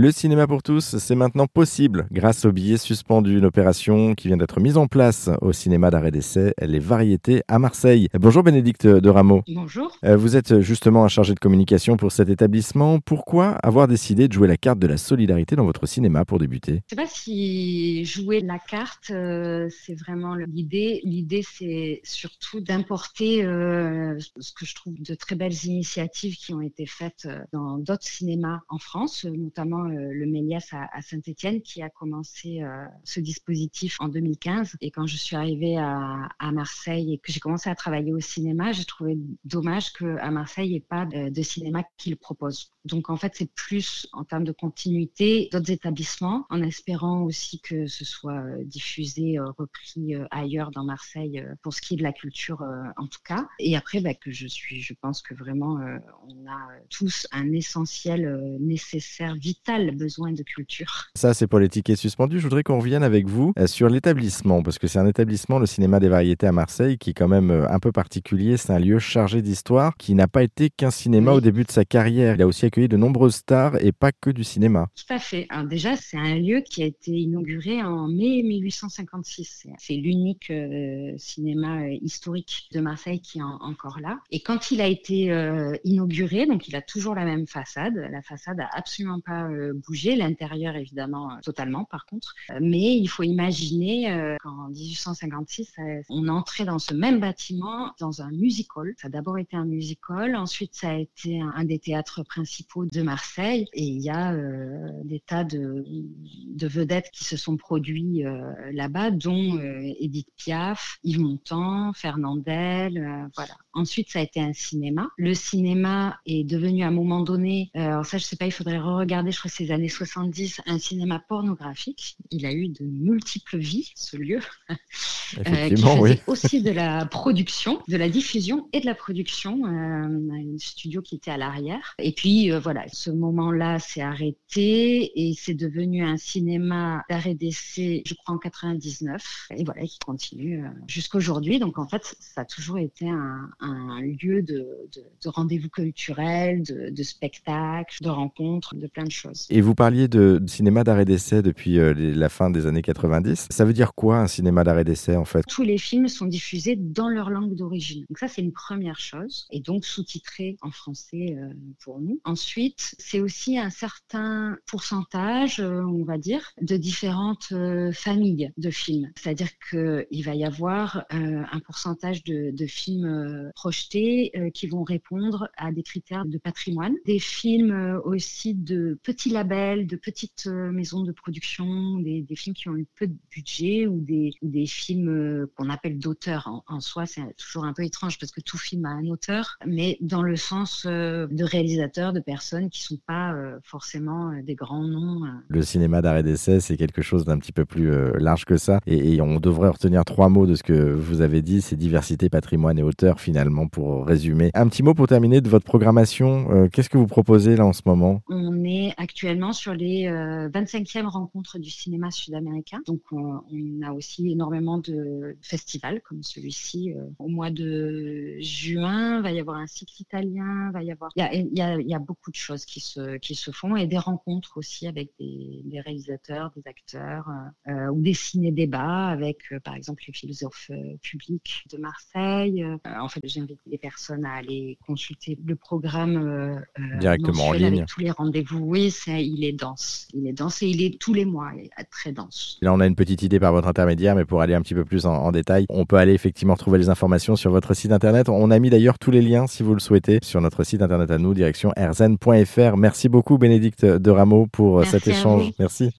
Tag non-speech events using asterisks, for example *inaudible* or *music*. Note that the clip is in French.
Le cinéma pour tous, c'est maintenant possible grâce au billet suspendu, une opération qui vient d'être mise en place au cinéma d'arrêt d'essai Les Variétés à Marseille. Bonjour Bénédicte de Rameau. Bonjour. Euh, vous êtes justement un chargé de communication pour cet établissement. Pourquoi avoir décidé de jouer la carte de la solidarité dans votre cinéma pour débuter? Je ne sais pas si jouer la carte, euh, c'est vraiment l'idée. L'idée, c'est surtout d'importer euh, ce que je trouve de très belles initiatives qui ont été faites dans d'autres cinémas en France, notamment le Méliès à, Saint-Étienne, qui a commencé ce dispositif en 2015. Et quand je suis arrivée à, Marseille et que j'ai commencé à travailler au cinéma, j'ai trouvé dommage qu'à Marseille, il n'y ait pas de, cinéma qui le propose. Donc en fait, c'est plus en termes de continuité d'autres établissements, en espérant aussi que ce soit diffusé, repris ailleurs dans Marseille pour ce qui est de la culture en tout cas. Et après, bah, que je suis, je pense que vraiment, on a tous un essentiel nécessaire, vital besoin de culture. Ça, c'est pour les tickets suspendus. Je voudrais qu'on revienne avec vous sur l'établissement, parce que c'est un établissement, le cinéma des variétés à Marseille, qui est quand même un peu particulier. C'est un lieu chargé d'histoire qui n'a pas été qu'un cinéma au début de sa carrière. Il a aussi accueilli de nombreuses stars et pas que du cinéma. Tout à fait. Alors déjà, c'est un lieu qui a été inauguré en mai 1856. C'est l'unique euh, cinéma euh, historique de Marseille qui est encore là. Et quand il a été euh, inauguré, donc il a toujours la même façade. La façade a absolument pas bougé. L'intérieur, évidemment, totalement, par contre. Mais il faut imaginer qu'en 1856, on entrait dans ce même bâtiment dans un music hall. Ça a d'abord été un music hall. Ensuite, ça a été un, des théâtres principaux de Marseille. Et il y a des tas de, de, vedettes qui se sont produits là-bas, dont Edith Piaf, Yves Montand, Fernandel, voilà. Ensuite, ça a été un cinéma. Le cinéma est devenu à un moment donné, alors ça je sais pas, il faudrait re-regarder, je crois les années 70, un cinéma pornographique. Il a eu de multiples vies, ce lieu. *laughs* Effectivement, qui oui. aussi de la *laughs* production, de la diffusion et de la production. Euh, un studio qui était à l'arrière. Et puis euh, voilà, ce moment-là s'est arrêté et c'est devenu un cinéma d'arrêt d'essai, je crois en 99. Et voilà, qui continue euh, jusqu'à aujourd'hui. Donc en fait, ça a toujours été un, un lieu de, de, de rendez-vous culturel, de, de spectacles, de rencontres, de plein de choses. Et vous parliez de cinéma d'arrêt d'essai depuis euh, la fin des années 90. Ça veut dire quoi un cinéma d'arrêt d'essai en fait? Tous les films sont diffusés dans leur langue d'origine. Donc ça, c'est une première chose. Et donc sous-titrés en français euh, pour nous. Ensuite, c'est aussi un certain pourcentage, euh, on va dire, de différentes familles de films. C'est-à-dire qu'il va y avoir un pourcentage de, de films projetés qui vont répondre à des critères de patrimoine. Des films aussi de petits labels, de petites euh, maisons de production, des, des, films qui ont eu peu de budget ou des, des films euh, qu'on appelle d'auteur. En, en, soi, c'est toujours un peu étrange parce que tout film a un auteur, mais dans le sens euh, de réalisateurs, de personnes qui sont pas forcément des grands noms. Le cinéma d'arrêt d'essai, c'est quelque chose d'un petit peu plus large que ça. Et, et, on devrait retenir trois mots de ce que vous avez dit, c'est diversité, patrimoine et auteur finalement pour résumer. Un petit mot pour terminer de votre programmation. Qu'est-ce que vous proposez là en ce moment? On est actuellement sur les 25e rencontres du cinéma sud-américain. Donc on, on, a aussi énormément de festivals comme celui-ci. Au mois de juin, va y avoir un cycle italien, va y avoir, il y a, il y a, il y a beaucoup de choses qui se, qui se font et des rencontres aussi avec des, des réalisateurs, des acteurs euh, ou des ciné-débats avec, euh, par exemple, les philosophes euh, publics de Marseille. en fait, j'invite les personnes à aller consulter le programme directement en ligne avec tous les rendez-vous. Oui, il est dense, il est dense et il est tous les mois, très dense. Là, on a une petite idée par votre intermédiaire, mais pour aller un petit peu plus en, en détail, on peut aller effectivement trouver les informations sur votre site internet. On a mis d'ailleurs tous les liens, si vous le souhaitez, sur notre site internet à nous, direction rzn.fr. Merci beaucoup, Bénédicte de Rameau, pour Merci cet échange. Merci.